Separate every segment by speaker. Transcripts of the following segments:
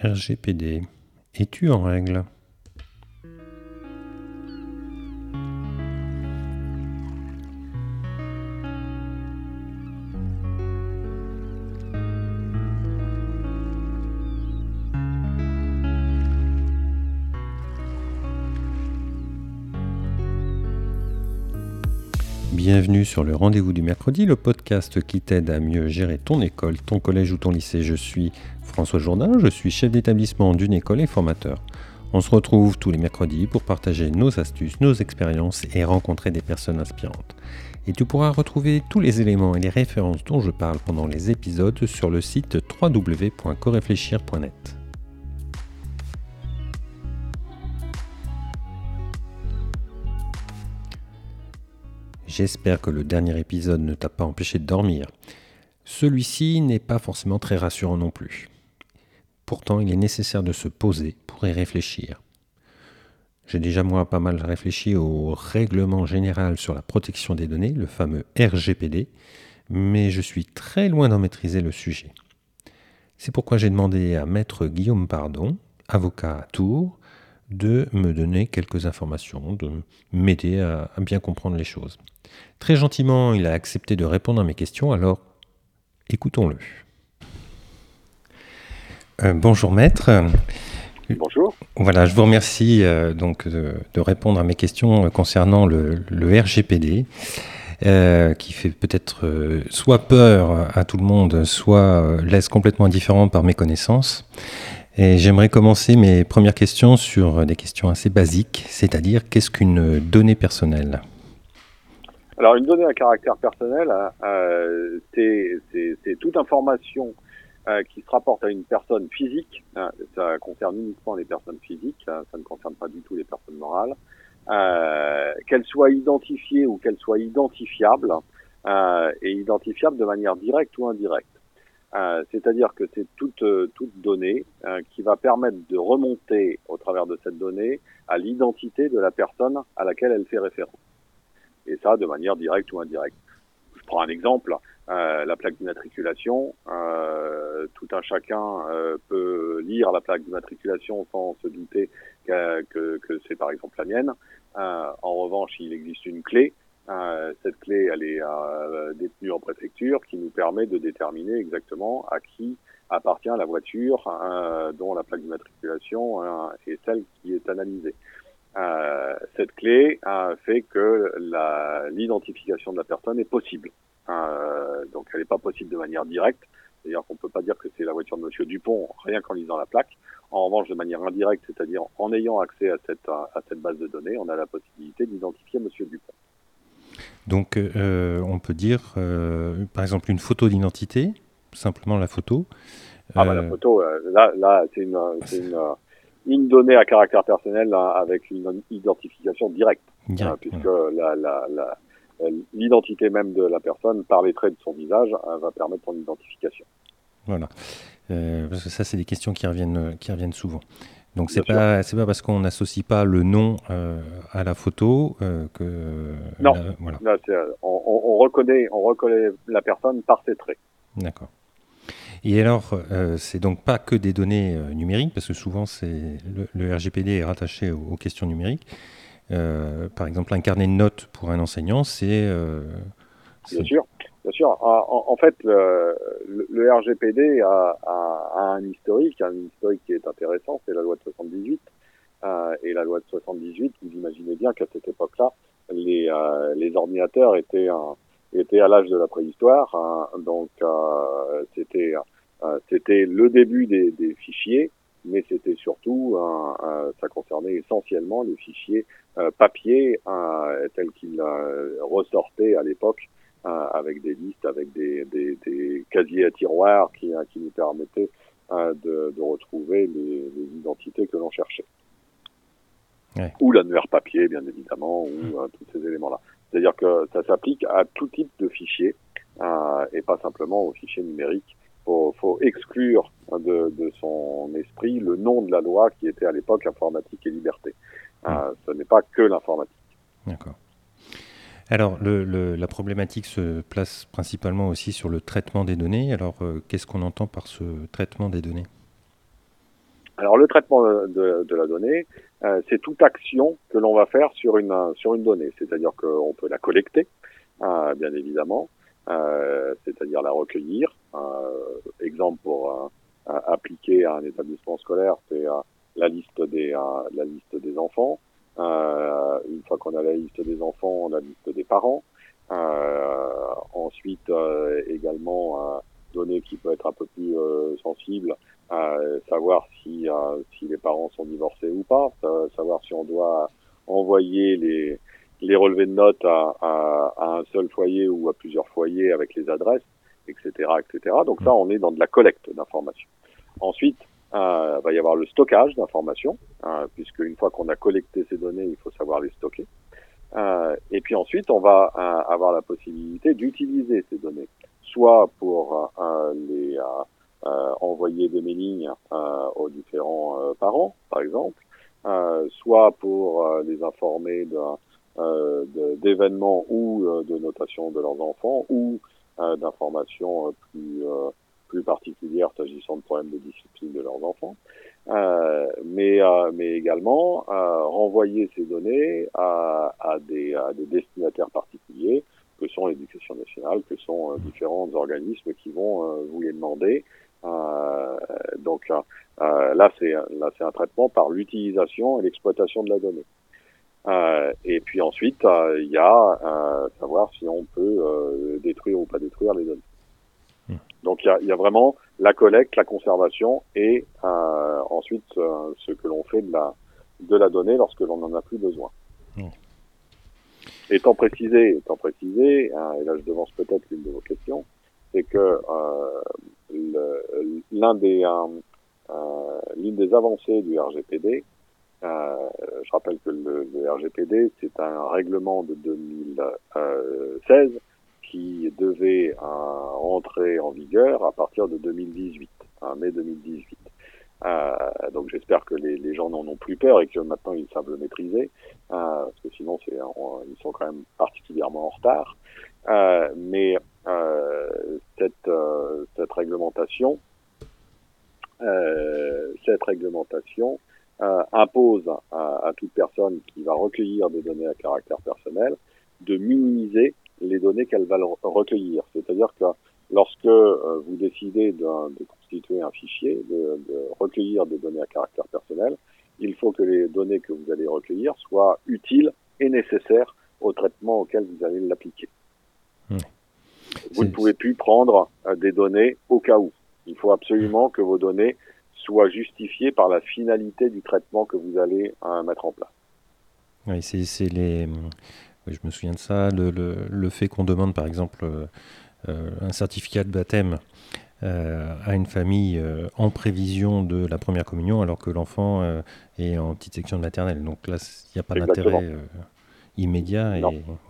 Speaker 1: RGPD. Es-tu en règle? Sur le rendez-vous du mercredi, le podcast qui t'aide à mieux gérer ton école, ton collège ou ton lycée. Je suis François Jourdain, je suis chef d'établissement d'une école et formateur. On se retrouve tous les mercredis pour partager nos astuces, nos expériences et rencontrer des personnes inspirantes. Et tu pourras retrouver tous les éléments et les références dont je parle pendant les épisodes sur le site www.corefléchir.net. J'espère que le dernier épisode ne t'a pas empêché de dormir. Celui-ci n'est pas forcément très rassurant non plus. Pourtant, il est nécessaire de se poser pour y réfléchir. J'ai déjà moi pas mal réfléchi au règlement général sur la protection des données, le fameux RGPD, mais je suis très loin d'en maîtriser le sujet. C'est pourquoi j'ai demandé à maître Guillaume Pardon, avocat à Tours, de me donner quelques informations, de m'aider à, bien comprendre les choses. Très gentiment, il a accepté de répondre à mes questions, alors écoutons-le. Euh, bonjour maître.
Speaker 2: Bonjour.
Speaker 1: Voilà, je vous remercie euh, donc de, répondre à mes questions concernant le, RGPD, euh, qui fait peut-être soit peur à tout le monde, soit laisse complètement indifférent par mes connaissances. Et j'aimerais commencer mes premières questions sur des questions assez basiques, c'est-à-dire qu'est-ce qu'une donnée personnelle?
Speaker 2: Alors une donnée à caractère personnel, euh, c'est toute information euh, qui se rapporte à une personne physique. Hein, ça concerne uniquement les personnes physiques, hein, ça ne concerne pas du tout les personnes morales. Euh, qu'elle soit identifiée ou qu'elle soit identifiable, et identifiable de manière directe ou indirecte. Euh, c'est-à-dire que c'est toute, euh, toute donnée euh, qui va permettre de remonter au travers de cette donnée à l'identité de la personne à laquelle elle fait référence. Et ça de manière directe ou indirecte. Je prends un exemple, la plaque d'immatriculation. tout un chacun peut lire la plaque d'immatriculation sans se douter que, c'est par exemple la mienne. en revanche, il existe une clé cette clé, elle est euh, détenue en préfecture, qui nous permet de déterminer exactement à qui appartient la voiture euh, dont la plaque d'immatriculation est celle qui est analysée. cette clé fait que l'identification de la personne est possible. donc elle n'est pas possible de manière directe, c'est-à-dire qu'on ne peut pas dire que c'est la voiture de Monsieur Dupont rien qu'en lisant la plaque. En revanche, de manière indirecte, c'est-à-dire en ayant accès à cette, à cette base de données, on a la possibilité d'identifier Monsieur Dupont.
Speaker 1: Donc, euh, on peut dire, euh, par exemple, une photo d'identité, simplement la photo.
Speaker 2: Ah, bah, la euh, photo, là, là c'est une, une, une, donnée à caractère personnel hein, avec une identification directe, hein, puisque l'identité même de la personne, par les traits de son visage, va permettre son identification.
Speaker 1: Voilà. parce que ça, c'est des questions qui reviennent, qui reviennent souvent. Donc c'est pas c'est pas parce qu'on n'associe pas le nom euh, à la photo euh, que
Speaker 2: non voilà. on, on, reconnaît on reconnaît la personne par ses traits.
Speaker 1: D'accord. Et alors euh, c'est donc pas que des données numériques parce que souvent c'est le, RGPD est rattaché aux, questions numériques. par exemple un carnet de notes pour un enseignant c'est
Speaker 2: bien sûr Bien sûr. En, fait, le, le, RGPD a, a, a, un historique, un historique qui est intéressant, c'est la loi de 78. Euh, et la loi de 78, vous imaginez bien qu'à cette époque-là, les, euh, les ordinateurs étaient, étaient à l'âge de la préhistoire. Hein. donc, euh, c'était euh, c'était le début des, des fichiers, mais c'était surtout, ça concernait essentiellement les fichiers papier tels qu'ils ressortaient à l'époque euh, avec des listes, avec des, des, des, casiers à tiroirs qui, euh, qui nous permettaient euh, de, de, retrouver les, les, identités que l'on cherchait. Ouais. Ou l'annuaire papier, bien évidemment, ou mmh. tous ces éléments-là. C'est-à-dire que ça s'applique à tout type de fichiers euh, et pas simplement aux fichiers numériques. Faut, faut exclure de, de, son esprit le nom de la loi qui était à l'époque informatique et liberté. Euh, ce n'est pas que l'informatique.
Speaker 1: D'accord. Alors, le, la problématique se place principalement aussi sur le traitement des données. Alors, euh, qu'est-ce qu'on entend par ce traitement des données?
Speaker 2: Alors le traitement de, la donnée, euh, c'est toute action que l'on va faire sur une sur une donnée, c'est-à-dire qu'on peut la collecter, euh, bien évidemment, c'est-à-dire la recueillir. exemple pour appliquer à un établissement scolaire, c'est la la liste des enfants. Une fois qu'on a la liste des enfants, on a la liste des parents. ensuite, également données qui peut être un peu plus sensible, savoir si, si les parents sont divorcés ou pas, savoir si on doit envoyer les, les relevés de notes à, à, à, un seul foyer ou à plusieurs foyers avec les adresses, etc., etc. Donc ça, on est dans de la collecte d'informations. Ensuite, euh, va y avoir le stockage d'informations, euh, puisque une fois qu'on a collecté ces données, il faut savoir les stocker. Euh, et puis ensuite, on va euh, avoir la possibilité d'utiliser ces données, soit pour euh, les euh, envoyer des mailings euh, aux différents euh, parents, par exemple, soit pour les informer d'événements ou de notation de leurs enfants ou d'informations plus plus particulières s'agissant de problèmes de discipline de leurs enfants, euh, mais, euh, mais également euh, renvoyer ces données à, à, des, à, des, destinataires particuliers, que sont l'éducation nationale, que sont différents organismes qui vont vous les demander euh, donc euh, là, c'est là c'est un traitement par l'utilisation et l'exploitation de la donnée. Euh, et puis ensuite, il y a savoir si on peut détruire ou pas détruire les données. Hmm. Donc il y a, y a, vraiment la collecte, la conservation et ensuite ce que l'on fait de la de la donnée lorsque l'on n'en a plus besoin. Hmm. Étant précisé, étant précisé, hein, et là je devance peut-être l'une de vos questions, c'est que euh, l'un des euh, euh, l'une des avancées du RGPD, je rappelle que le, RGPD c'est un règlement de 2016 qui devait entrer en vigueur à partir de 2018, hein, mai 2018. Euh, donc j'espère que les, les gens n'en ont plus peur et que maintenant ils savent le maîtriser, euh, parce que sinon c'est, ils sont quand même particulièrement en retard. Euh, mais cette, cette réglementation, cette réglementation impose à, à, toute personne qui va recueillir des données à caractère personnel de minimiser les données qu'elle va recueillir. C'est-à-dire que lorsque vous décidez de, de constituer un fichier, de, de, recueillir des données à caractère personnel, il faut que les données que vous allez recueillir soient utiles et nécessaires au traitement auquel vous allez l'appliquer. Mmh. Vous ne pouvez plus prendre euh, des données au cas où. Il faut absolument que vos données soient justifiées par la finalité du traitement que vous allez euh, mettre en place.
Speaker 1: Oui, c'est les. Je me souviens de ça. Le, le, le fait qu'on demande, par exemple, euh, un certificat de baptême euh, à une famille euh, en prévision de la première communion, alors que l'enfant euh, est en petite section de maternelle. Donc là, il n'y a pas d'intérêt immédiat. Et,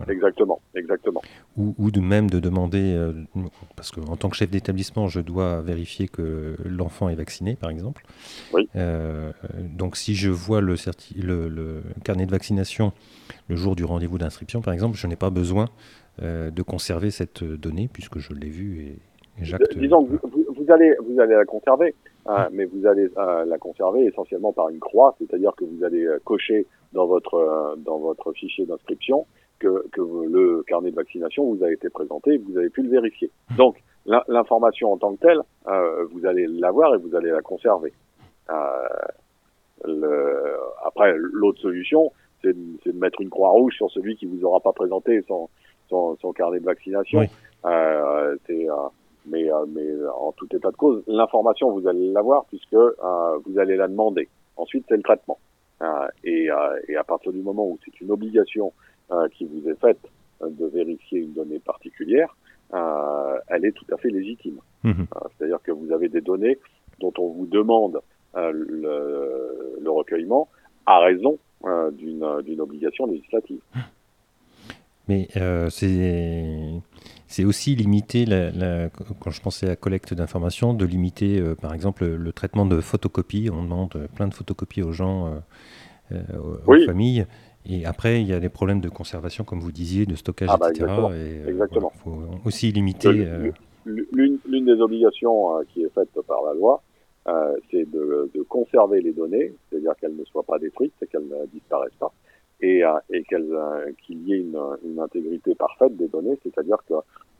Speaker 2: Exactement, exactement.
Speaker 1: Ou, ou, de même de demander, parce qu'en tant que chef d'établissement, je dois vérifier que l'enfant est vacciné, par exemple.
Speaker 2: Oui.
Speaker 1: donc si je vois le, le, le, carnet de vaccination le jour du rendez-vous d'inscription, par exemple, je n'ai pas besoin de conserver cette donnée, puisque je l'ai vue et
Speaker 2: Disons que vous, vous, allez, vous allez la conserver, hein, mais vous allez euh, la conserver essentiellement par une croix, c'est-à-dire que vous allez euh, cocher dans votre euh, dans votre fichier d'inscription que, que le carnet de vaccination vous a été présenté, vous avez pu le vérifier. Donc l'information en tant que telle, vous allez l'avoir et vous allez la conserver. Le, après, l'autre solution, c'est de, de, mettre une croix rouge sur celui qui vous aura pas présenté son, son, son carnet de vaccination. Oui. mais, euh, mais euh, en tout état de cause, l'information, vous allez l'avoir puisque euh, vous allez la demander. Ensuite, c'est le traitement. Et, et à partir du moment où c'est une obligation qui vous est faite de vérifier une donnée particulière, elle est tout à fait légitime. Mmh. C'est-à-dire que vous avez des données dont on vous demande le, le, recueillement à raison d'une obligation législative.
Speaker 1: Mais euh, c'est aussi limiter, la, la, quand je pensais à la collecte d'informations, de limiter euh, par exemple le, traitement de photocopies. On demande plein de photocopies aux gens, euh, aux,
Speaker 2: oui.
Speaker 1: familles. Et après, il y a des problèmes de conservation, comme vous disiez, de stockage,
Speaker 2: ah bah
Speaker 1: etc.
Speaker 2: Exactement.
Speaker 1: Et,
Speaker 2: exactement.
Speaker 1: Il faut aussi limiter.
Speaker 2: L'une des obligations qui est faite par la loi, c'est c'est de, de, conserver les données, c'est-à-dire qu'elles ne soient pas détruites, qu'elles ne disparaissent pas, et, et qu'elles, qu'il y ait une, une, intégrité parfaite des données, c'est-à-dire que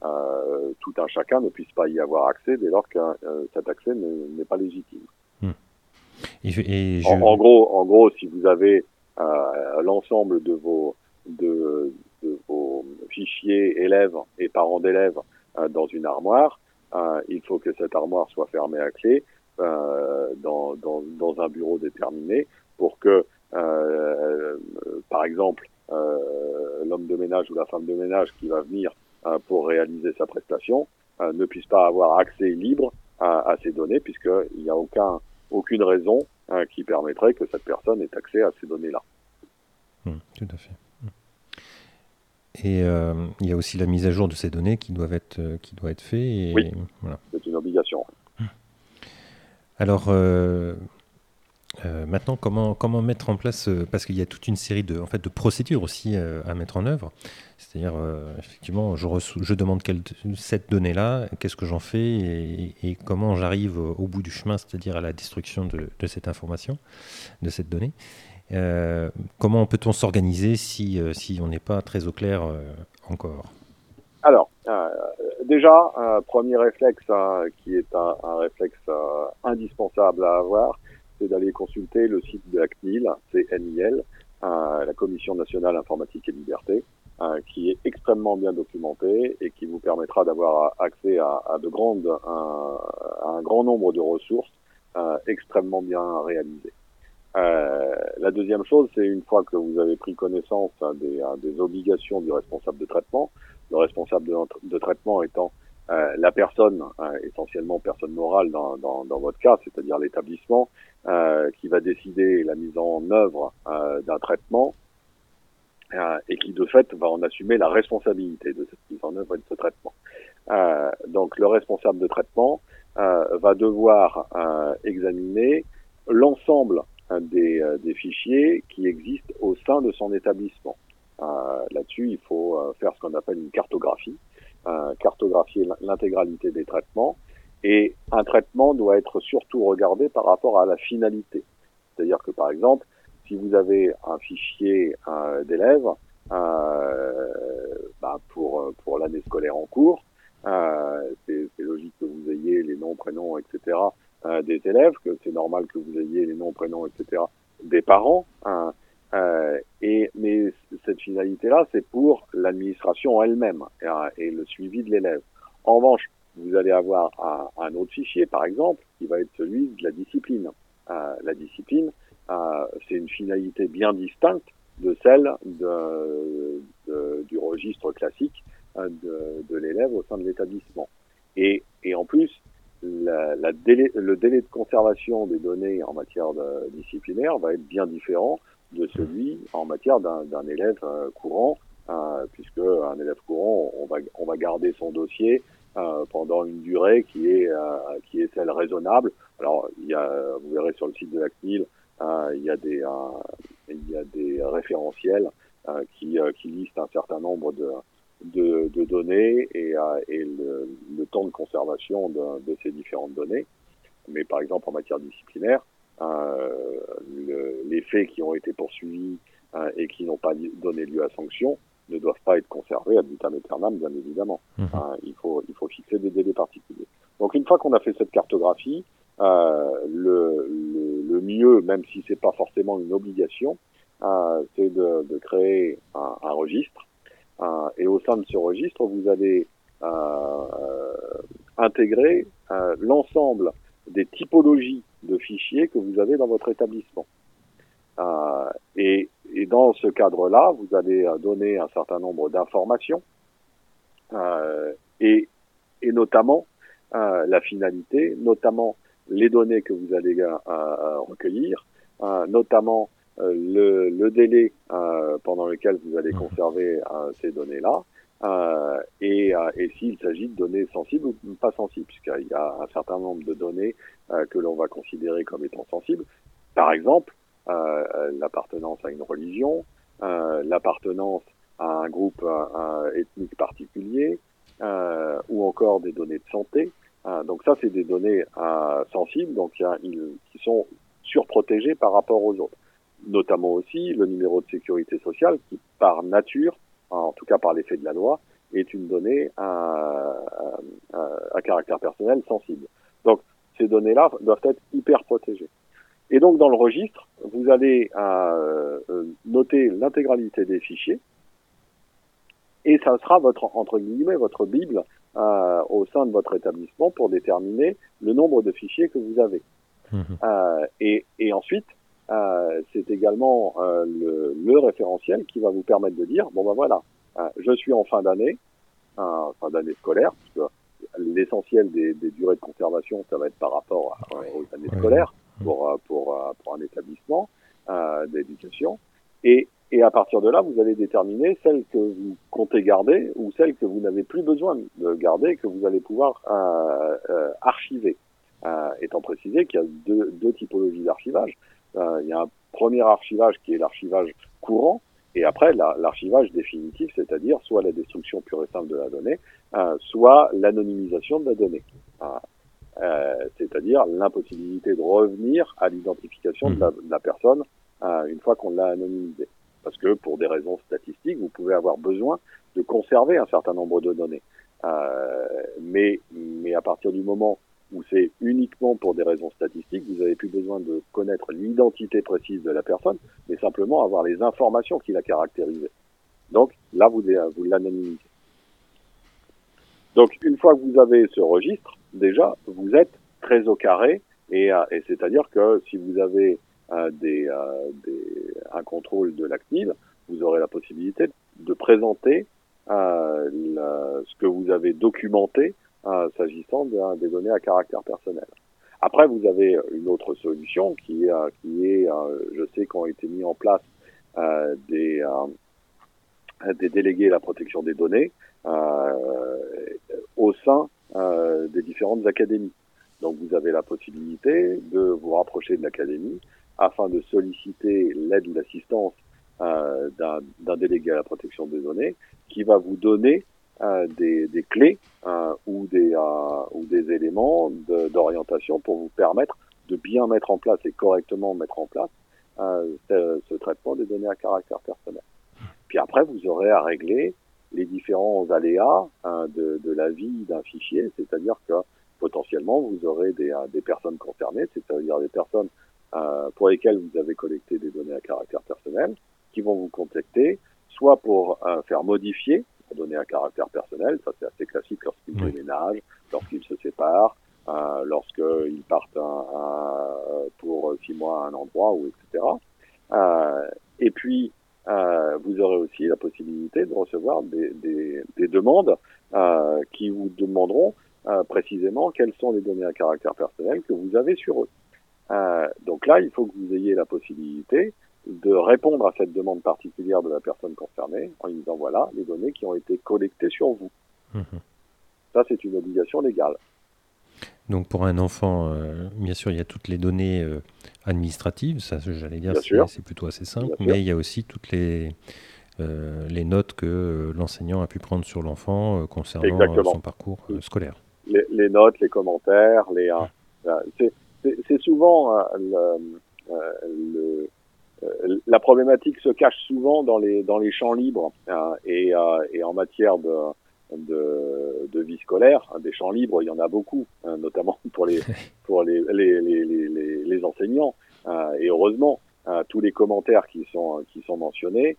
Speaker 2: euh, tout un chacun ne puisse pas y avoir accès dès lors que cet accès n'est pas légitime. Hmm. Et je... en, en, gros, en gros, si vous avez l'ensemble de vos de, de, vos fichiers élèves et parents d'élèves euh, dans une armoire, euh, il faut que cette armoire soit fermée à clé euh, dans, dans, dans, un bureau déterminé pour que, par exemple, l'homme de ménage ou la femme de ménage qui va venir pour réaliser sa prestation ne puisse pas avoir accès libre à, à ces données puisqu'il n'y a aucun, aucune raison qui permettrait que cette personne ait accès à ces données-là.
Speaker 1: Mmh, tout à fait. Et euh, il y a aussi la mise à jour de ces données qui doivent être, euh, qui doit être fait. Et,
Speaker 2: oui, voilà. c'est une obligation.
Speaker 1: Alors, euh, maintenant, comment, comment mettre en place, parce qu'il y a toute une série de, en fait, de procédures aussi à mettre en œuvre. C'est-à-dire, effectivement, je, je demande quelle, cette donnée-là, qu'est-ce que j'en fais et, comment j'arrive au bout du chemin, c'est-à-dire à la destruction de, cette information, de cette donnée. Euh, comment peut-on s'organiser si, euh, si on n'est pas très au clair euh, encore?
Speaker 2: Alors, déjà, premier réflexe hein, qui est un réflexe indispensable à avoir, c'est d'aller consulter le site de la CNIL, CNIL, la Commission nationale informatique et liberté, qui est extrêmement bien documenté et qui vous permettra d'avoir accès à, de grandes, à, un grand nombre de ressources extrêmement bien réalisées. Euh, la deuxième chose, c'est une fois que vous avez pris connaissance hein, des, hein, des, obligations du responsable de traitement, le responsable de traitement étant euh, la personne, hein, essentiellement personne morale dans, votre cas, c'est-à-dire l'établissement, euh, qui va décider la mise en œuvre euh, d'un traitement euh, et qui de fait va en assumer la responsabilité de cette mise en œuvre et de ce traitement. donc le responsable de traitement va devoir examiner l'ensemble des, euh, des, fichiers qui existent au sein de son établissement. Euh, là-dessus, il faut euh, faire ce qu'on appelle une cartographie, cartographier l'intégralité des traitements. Et un traitement doit être surtout regardé par rapport à la finalité. C'est-à-dire que, par exemple, si vous avez un fichier d'élèves bah pour, pour l'année scolaire en cours, c'est logique que vous ayez les noms, prénoms, etc. Euh, des élèves, que c'est normal que vous ayez les noms, prénoms, etc. des parents. Hein, euh, et mais cette finalité-là, c'est pour l'administration elle-même et, euh, et, le suivi de l'élève. En revanche, vous allez avoir un, un, autre fichier, par exemple, qui va être celui de la discipline. Euh, la discipline, euh, c'est une finalité bien distincte de celle de, de, du registre classique de, de l'élève au sein de l'établissement. Et, et en plus, la, la délai, le délai de conservation des données en matière de, disciplinaire va être bien différent de celui en matière d'un élève euh, courant, euh, puisque un élève courant, on va, on va garder son dossier euh, pendant une durée qui est, euh, qui est celle raisonnable. Alors, il y a, vous verrez sur le site de la CNIL, euh, il, y a des, il y a des référentiels qui, qui listent un certain nombre de, de, données et, le, temps de conservation de, ces différentes données. Mais par exemple, en matière disciplinaire, le, les faits qui ont été poursuivis euh, et qui n'ont pas donné lieu à sanction ne doivent pas être conservés à vitam aeternam, bien évidemment. Mmh. Euh, il, faut, il faut fixer des délais particuliers. Donc une fois qu'on a fait cette cartographie, euh, le, le, le, mieux, même si c'est pas forcément une obligation, euh, c'est de, de, créer un, un registre euh, et au sein de ce registre, vous allez euh, intégrer euh, l'ensemble des typologies de fichiers que vous avez dans votre établissement. Euh, et, et, dans ce cadre-là, vous allez donner un certain nombre d'informations euh, et, et, notamment euh, la finalité, notamment les données que vous allez recueillir, notamment euh, le, le, délai euh, pendant lequel vous allez mmh. conserver euh, ces données-là, et, et s'il s'agit de données sensibles ou pas sensibles, puisqu'il y a un certain nombre de données que l'on va considérer comme étant sensibles. Par exemple, l'appartenance à une religion, l'appartenance à un groupe ethnique particulier, ou encore des données de santé. donc ça, c'est des données sensibles, donc qui sont surprotégées par rapport aux autres. Notamment aussi le numéro de sécurité sociale, qui par nature, en tout cas par l'effet de la loi, est une donnée à, à, caractère personnel sensible. Donc ces données-là doivent être hyper protégées. Et donc dans le registre, vous allez euh, euh, noter l'intégralité des fichiers, et ça sera votre entre guillemets votre bible euh, au sein de votre établissement pour déterminer le nombre de fichiers que vous avez. Mmh. Euh, et, et, ensuite, euh, c'est également le, le, référentiel qui va vous permettre de dire bon ben voilà, je suis en fin d'année, fin d'année scolaire, parce que l'essentiel des, des, durées de conservation, ça va être par rapport aux années scolaires pour, pour, pour un établissement euh, d'éducation. Et, et à partir de là, vous allez déterminer celles que vous comptez garder ou celles que vous n'avez plus besoin de garder que vous allez pouvoir euh, euh, archiver. Euh, étant précisé qu'il y a deux, deux typologies d'archivage. Euh, il y a un premier archivage qui est l'archivage courant, et après l'archivage définitif, c'est-à-dire soit la destruction pure et simple de la donnée, euh, soit l'anonymisation de la donnée. Euh, c'est-à-dire l'impossibilité de revenir à l'identification de, de, la personne une fois qu'on l'a anonymisée parce que pour des raisons statistiques, vous pouvez avoir besoin de conserver un certain nombre de données. Euh, mais, mais à partir du moment où c'est uniquement pour des raisons statistiques, vous n'avez plus besoin de connaître l'identité précise de la personne, mais simplement avoir les informations qui la caractérisent. Donc là, vous, l'anonymisez. Donc une fois que vous avez ce registre, déjà, vous êtes très au carré, et, euh, c'est-à-dire que si vous avez des, des, un contrôle de l'active, vous aurez la possibilité de présenter euh, ce que vous avez documenté euh, s'agissant des données à caractère personnel. Après, vous avez une autre solution qui, euh, est, je sais qu'ont été mis en place des, des délégués à la protection des données au sein des différentes académies. Donc vous avez la possibilité de vous rapprocher de l'académie afin de solliciter l'aide ou l'assistance euh, d'un délégué à la protection des données qui va vous donner euh, des, des, clés euh, ou, des, euh, ou des éléments d'orientation pour vous permettre de bien mettre en place et correctement mettre en place euh, ce, ce, traitement des données à caractère personnel. Puis après, vous aurez à régler les différents aléas hein, de, de, la vie d'un fichier, c'est-à-dire que potentiellement vous aurez des, des personnes concernées, c'est-à-dire des personnes euh, pour lesquels vous avez collecté des données à caractère personnel, qui vont vous contacter, soit pour euh, faire modifier données à caractère personnel, ça c'est assez classique lorsqu'ils oui. déménagent, lorsqu'ils se séparent, euh, lorsqu'ils partent un, un, pour six mois à un endroit, ou etc. Euh, et puis, euh, vous aurez aussi la possibilité de recevoir des, des, des demandes euh, qui vous demanderont précisément quelles sont les données à caractère personnel que vous avez sur eux. Euh, donc là, il faut que vous ayez la possibilité de répondre à cette demande particulière de la personne concernée en lui disant voilà les données qui ont été collectées sur vous. Mmh. Ça, c'est une obligation légale.
Speaker 1: Donc pour un enfant, euh, bien sûr, il y a toutes les données euh, administratives, ça j'allais dire, c'est plutôt assez simple, mais il y a aussi toutes les, euh, les notes que l'enseignant a pu prendre sur l'enfant concernant son parcours scolaire.
Speaker 2: Les, les, notes, les commentaires, les, c'est souvent le, le, la problématique se cache souvent dans les dans les champs libres et, et en matière de de, de, vie scolaire. Des champs libres, il y en a beaucoup, hein, notamment pour les pour les les, les, les, les enseignants. et heureusement, tous les commentaires qui sont qui sont mentionnés.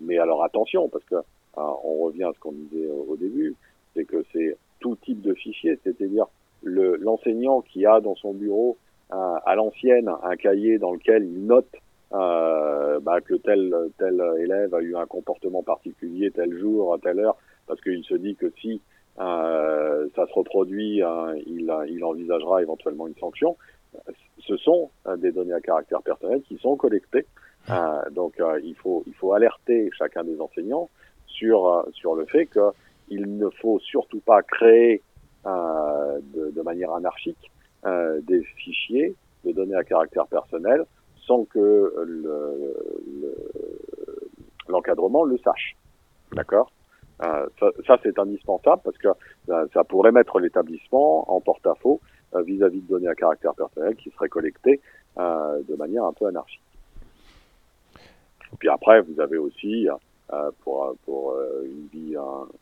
Speaker 2: mais alors attention, parce que on revient à ce qu'on disait au, au début, c'est que c'est tout type de fichier, c'est-à-dire l'enseignant qui a dans son bureau à l'ancienne un cahier dans lequel il note euh, bah, que tel tel élève a eu un comportement particulier tel jour à telle heure parce qu'il se dit que si euh, ça se reproduit hein, il, envisagera éventuellement une sanction. Ce sont euh, des données à caractère personnel qui sont collectées. Euh, donc euh, il faut il faut alerter chacun des enseignants sur sur le fait que il ne faut surtout pas créer de, de, manière anarchique des fichiers de données à caractère personnel sans que l'encadrement le, le, sache. D'accord? Ça, c'est indispensable parce que ça pourrait mettre l'établissement en porte-à-faux vis-à-vis de données à caractère personnel qui seraient collectées de manière un peu anarchique. Puis après, vous avez aussi euh, pour, pour euh, une vie,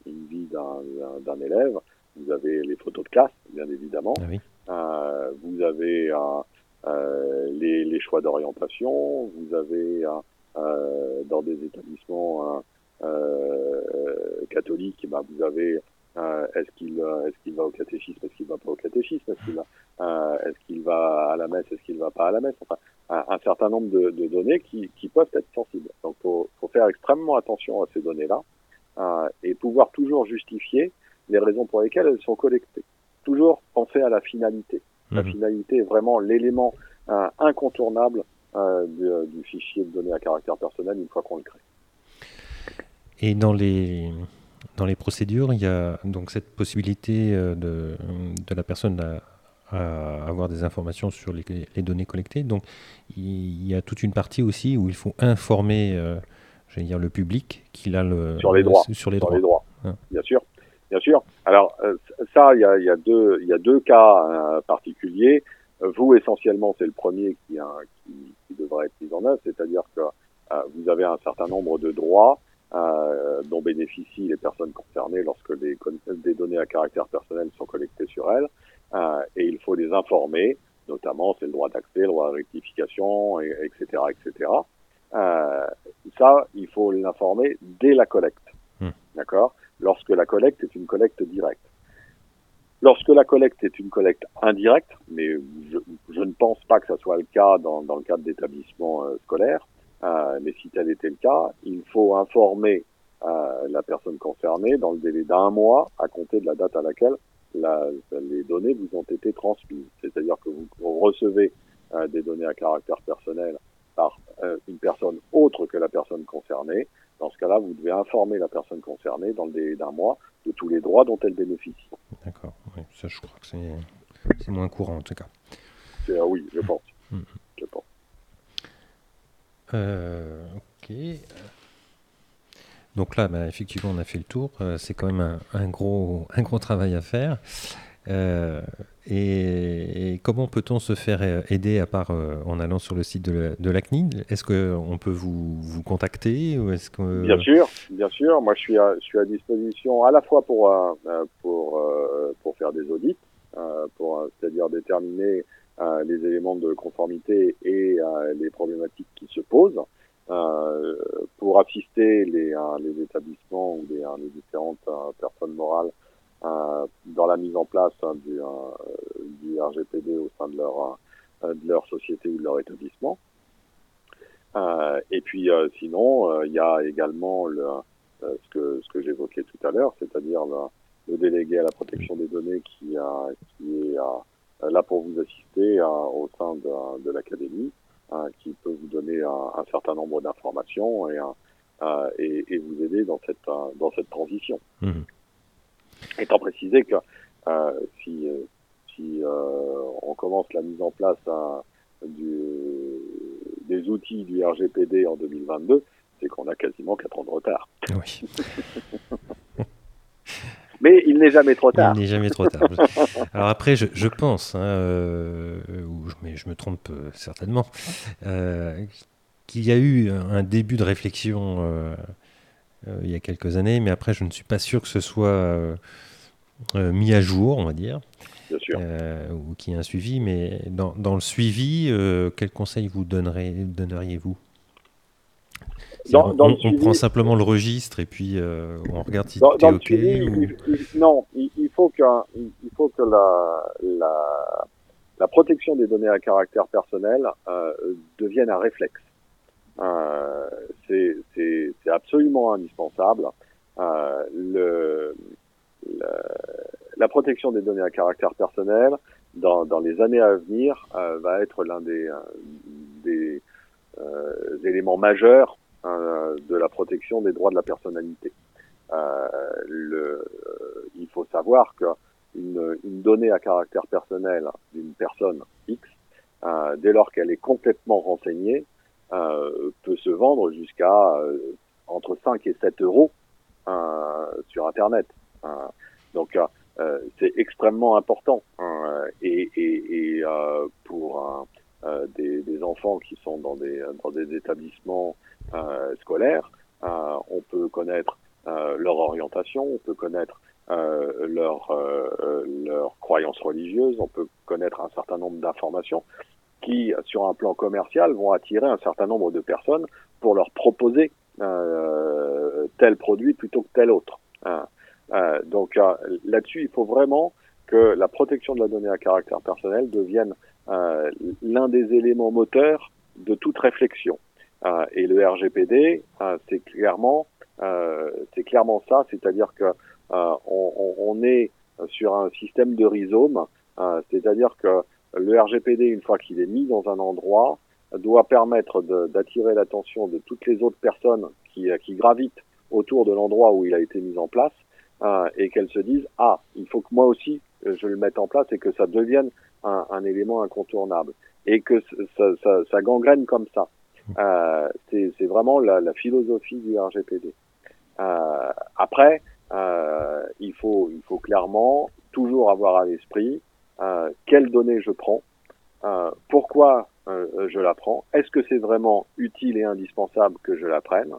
Speaker 2: une vie d'un élève. Vous avez les photos de classe, bien évidemment. Ah euh, vous avez les, les, choix d'orientation. Vous avez dans des établissements catholiques, bah, vous avez est-ce qu'il est-ce va au catéchisme, est-ce qu'il va pas au catéchisme, est-ce qu'il va, est-ce va à la messe, est-ce qu'il va pas à la messe. Enfin, un, certain nombre de, de données qui, qui, peuvent être sensibles. Donc, faut, faut faire extrêmement attention à ces données-là euh, et pouvoir toujours justifier les raisons pour lesquelles elles sont collectées. Toujours penser à la finalité. La mhm. finalité est vraiment l'élément euh, incontournable euh, du, du, fichier de données à caractère personnel une fois qu'on le crée.
Speaker 1: Et dans les dans les procédures, il y a donc cette possibilité euh, de, de la personne à à avoir des informations sur les, données collectées. Donc il y a toute une partie aussi où il faut informer, euh, dire, le public qu'il a le
Speaker 2: sur les droits.
Speaker 1: sur les droits.
Speaker 2: Hein. Bien sûr, bien sûr. Alors euh, ça, il y a, y a, deux, y a deux cas euh, particuliers. Vous essentiellement, c'est le premier qui, hein, qui, qui, devrait être mis en œuvre, c'est-à-dire que vous avez un certain nombre de droits dont bénéficient les personnes concernées lorsque des, des données à caractère personnel sont collectées sur elles. Euh, et il faut les informer, notamment c'est le droit d'accès, le droit de rectification, et, etc., etc. Euh, ça, il faut l'informer dès la collecte, hmm. d'accord? Lorsque la collecte est une collecte directe. Lorsque la collecte est une collecte indirecte, mais je, ne pense pas que ça soit le cas dans, le cadre d'établissements euh, scolaires, euh, mais si tel était le cas, il faut informer euh, la personne concernée dans le délai d'un mois à compter de la date à laquelle la, les données vous ont été transmises. C'est-à-dire que vous, recevez des données à caractère personnel par une personne autre que la personne concernée. Vous devez informer la personne concernée dans le délai d'un mois de tous les droits dont elle bénéficie.
Speaker 1: D'accord. ça, je crois que c'est moins courant en tout cas.
Speaker 2: Euh, oui, je pense. Mm. Je pense.
Speaker 1: ok. Donc là, bah, effectivement, on a fait le tour. Euh, c'est quand même un, gros, un gros travail à faire. Euh, et, comment peut-on se faire euh, aider à part en allant sur le site de, la, CNIL? Est-ce qu'on peut vous, contacter ou est-ce que...
Speaker 2: Bien sûr, bien sûr. Moi, je suis à, disposition à la fois pour, pour, faire des audits, c'est-à-dire déterminer les éléments de conformité et les problématiques qui se posent. Euh, pour assister les, euh, établissements ou euh, les différentes personnes morales dans la mise en place hein, du, du, RGPD au sein de leur, de leur société ou de leur établissement. et puis sinon, il y a également le, ce que, ce que j'évoquais tout à l'heure, c'est-à-dire le, délégué à la protection des données qui, qui est là pour vous assister au sein de, l'académie qui peut vous donner un, certain nombre d'informations et, euh, et, et, vous aider dans cette, euh, dans cette transition. Mmh. Étant précisé que euh, si, si on commence la mise en place du, des outils du RGPD en 2022, c'est qu'on a quasiment 4 ans de retard. Oui. Mais il n'est jamais trop tard.
Speaker 1: Il n'est jamais trop tard. Alors après, je, je pense, hein, euh, mais je me trompe euh, certainement, euh, qu'il y a eu un début de réflexion euh, il y a quelques années, mais après, je ne suis pas sûr que ce soit mis à jour, on va dire.
Speaker 2: Bien sûr.
Speaker 1: ou qu'il y ait un suivi, mais dans, dans le suivi, quel conseil vous donneriez-vous? On, prend simplement le registre et puis euh, on regarde si tout est OK
Speaker 2: Non, il, faut que, il faut que la, la, la, protection des données à caractère personnel euh, devienne un réflexe. Euh, C'est absolument indispensable. Euh, le, la protection des données à caractère personnel dans, dans les années à venir euh, va être l'un des, des éléments majeurs euh, de la protection des droits de la personnalité. Euh, le, euh, il faut savoir qu'une une donnée à caractère personnel d'une personne X, dès lors qu'elle est complètement renseignée, peut se vendre jusqu'à entre 5 et 7 euros sur Internet. donc c'est extrêmement important. et, et, et pour des, des, enfants qui sont dans des, dans des établissements scolaires, on peut connaître leur orientation, on peut connaître euh, leur, euh, leur croyances religieuses, on peut connaître un certain nombre d'informations qui, sur un plan commercial, vont attirer un certain nombre de personnes pour leur proposer euh, tel produit plutôt que tel autre. Hein. Euh, donc euh, là-dessus, il faut vraiment que la protection de la donnée à caractère personnel devienne l'un des éléments moteurs de toute réflexion. et le RGPD, c'est clairement, c'est clairement ça, c'est-à-dire que on, on, est sur un système de rhizome, c'est-à-dire que le RGPD, une fois qu'il est mis dans un endroit, doit permettre d'attirer l'attention de toutes les autres personnes qui, qui gravitent autour de l'endroit où il a été mis en place euh, et qu'elles se disent ah il faut que moi aussi euh, je le mette en place et que ça devienne un, élément incontournable et que ça, gangrène comme ça. Euh, c'est vraiment la, philosophie du RGPD. Euh, après, euh, il faut clairement toujours avoir à l'esprit euh, quelles données je prends, euh, pourquoi euh, je la prends, est-ce que c'est vraiment utile et indispensable que je la prenne,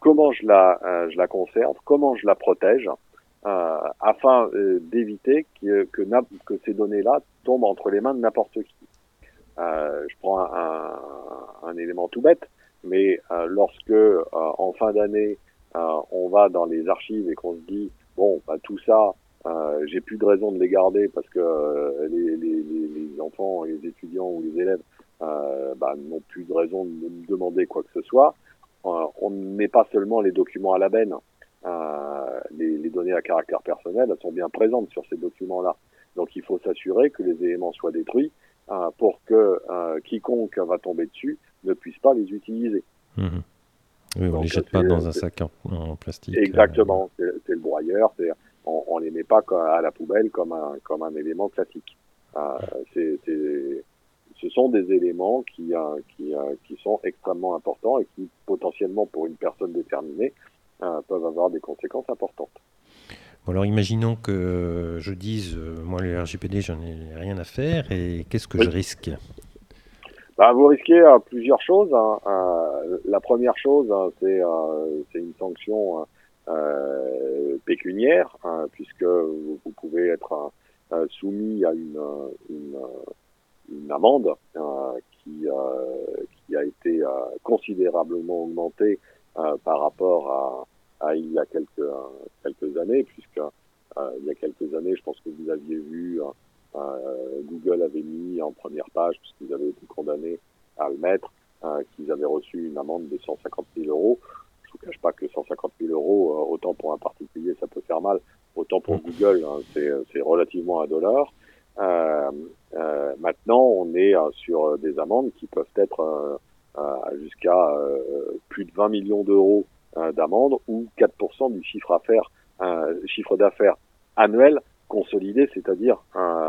Speaker 2: comment je la, conserve, comment je la protège, afin d'éviter que, ces données-là tombent entre les mains de n'importe qui. je prends un, un, élément tout bête, mais lorsque en fin d'année on va dans les archives et qu'on se dit bon bah, tout ça euh, j'ai plus de raison de les garder parce que euh, les, les, les, enfants, les étudiants ou les élèves euh, bah, n'ont plus de raison de me demander quoi que ce soit. On ne met pas seulement les documents à la benne. Les, les, données à caractère personnel elles sont bien présentes sur ces documents-là. Donc il faut s'assurer que les éléments soient détruits pour que quiconque va tomber dessus ne puisse pas les utiliser.
Speaker 1: Mmh. Oui, on ne les jette pas dans un sac en, en plastique.
Speaker 2: Exactement, c'est le broyeur, c'est on, ne les met pas à la poubelle comme un, comme un élément classique. Euh, ce sont des éléments qui, euh, qui, euh, qui sont extrêmement importants et qui potentiellement pour une personne déterminée peuvent avoir des conséquences importantes.
Speaker 1: alors imaginons que je dise, moi le RGPD, j'en ai rien à faire, et qu'est-ce que je risque?
Speaker 2: Bah, Vous risquez plusieurs choses. Hein. la première chose, hein, c'est une sanction euh, pécuniaire, hein, puisque vous, pouvez être euh, soumis à une, une, une amende euh, qui, qui a été considérablement augmentée par rapport à, à, il y a quelques, quelques années, puisque il y a quelques années, je pense que vous aviez vu, Google avait mis en première page, puisqu'ils avaient été condamnés à le mettre, qu'ils avaient reçu une amende de 150 000 euros je vous cache pas que 150 000 euros, euh, autant pour un particulier, ça peut faire mal, autant pour Google, hein, c'est relativement un dollar. Euh, euh, maintenant, on est euh, sur des amendes qui peuvent être jusqu'à plus de 20 millions d'euros d'amende ou 4% du chiffre d'affaires chiffre d'affaires annuel consolidé, c'est-à-dire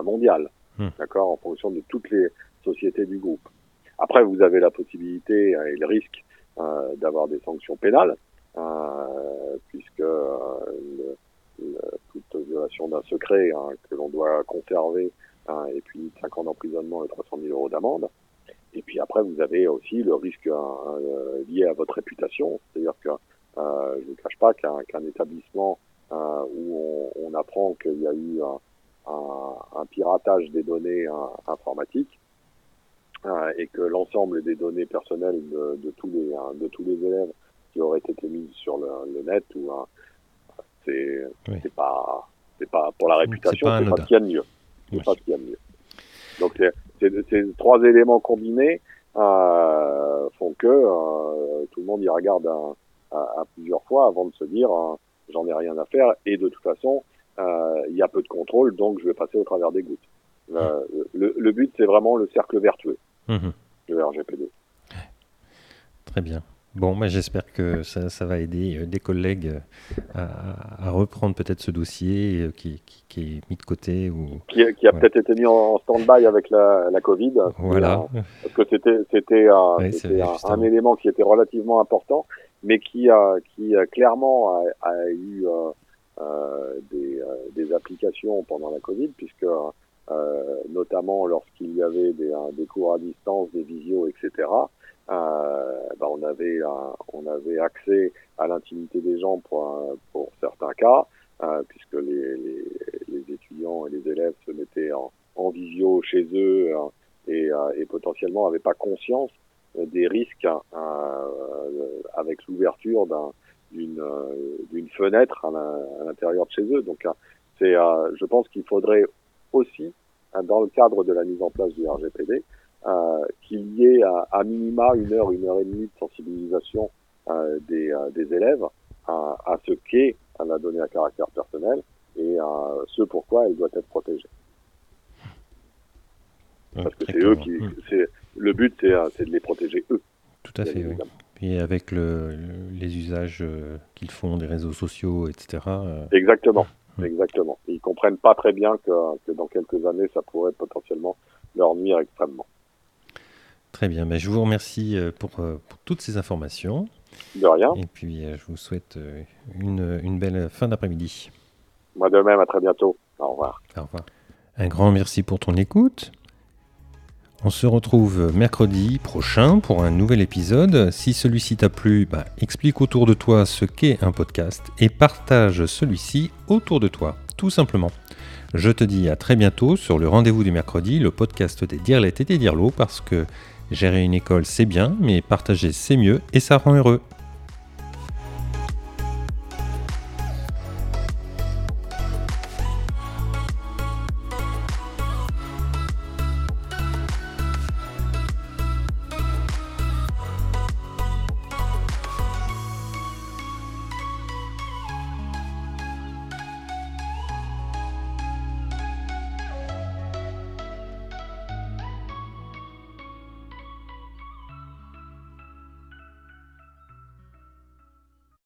Speaker 2: mondial, hmm. d'accord, en fonction de toutes les sociétés du groupe. Après, vous avez la possibilité et le risque euh, d'avoir des sanctions pénales, euh, puisque euh, d'un secret hein, que l'on doit conserver hein, et puis 5 ans d'emprisonnement et 300 000 euros d'amende. Et puis après, vous avez aussi le risque hein, lié à votre réputation, c'est-à-dire que je ne cache pas qu'un établissement où on, apprend qu'il y a eu un, piratage des données informatiques, euh, et que l'ensemble des données personnelles de, de, tous les de tous les élèves qui auraient été mises sur le, le net ou c'est c'est pas c'est pas pour la réputation c'est pas, ce qu'il y a de mieux. C'est pas ce qu'il y a de mieux. Donc ces trois éléments combinés euh, font que euh, tout le monde y regarde à, à, plusieurs fois avant de se dire hein, j'en ai rien à faire. Et de toute façon euh, il y a peu de contrôle donc je vais passer au travers des gouttes. Le, le, but c'est vraiment le cercle vertueux. Le RGPD.
Speaker 1: Très bien. Bon, bah, j'espère que ça, ça, va aider euh, des collègues euh, à, reprendre peut-être ce dossier euh, qui, qui, est mis de côté. Ou...
Speaker 2: Qui, qui a peut-être été mis en stand-by avec la, la Covid.
Speaker 1: Voilà.
Speaker 2: parce que c'était, un, un, élément qui était relativement important mais qui a qui a clairement a, a eu des, des applications pendant la Covid, puisque notamment lorsqu'il y avait des, des cours à distance, des visios, etc. Euh, bah on avait on avait accès à l'intimité des gens pour pour certains cas euh, puisque les, les, les, étudiants et les élèves se mettaient en, en visio chez eux hein, et, euh, et, potentiellement n'avaient pas conscience des risques hein, avec l'ouverture d'une d'une fenêtre à l'intérieur de chez eux. Donc c'est je pense qu'il faudrait aussi dans le cadre de la mise en place du RGPD euh, qu'il y ait à, à, minima une heure, une heure et demie de sensibilisation euh, des, euh, des, élèves à, à ce qu'est la donnée à caractère personnel et à ce pourquoi elle doit être protégée. Parce que c'est eux qui, c'est le but, c'est de les protéger eux.
Speaker 1: Tout à fait, oui. Et avec le, les usages qu'ils font des réseaux sociaux, etc.
Speaker 2: Exactement, exactement. Ils comprennent pas très bien que, que, dans quelques années, ça pourrait potentiellement leur nuire extrêmement.
Speaker 1: Très bien, ben, je vous remercie euh, pour, euh, pour, toutes ces informations.
Speaker 2: De rien.
Speaker 1: Et puis euh, je vous souhaite une, une belle fin d'après-midi.
Speaker 2: Moi de même, à très bientôt. Au revoir.
Speaker 1: Au revoir. Un grand merci pour ton écoute. On se retrouve mercredi prochain pour un nouvel épisode. Si celui-ci t'a plu, bah, explique autour de toi ce qu'est un podcast et partage celui-ci autour de toi, tout simplement. Je te dis à très bientôt sur le rendez-vous du mercredi, le podcast des Dirlettes et des Dirlots, parce que Gérer une école, c'est bien, mais partager, c'est mieux et ça rend heureux.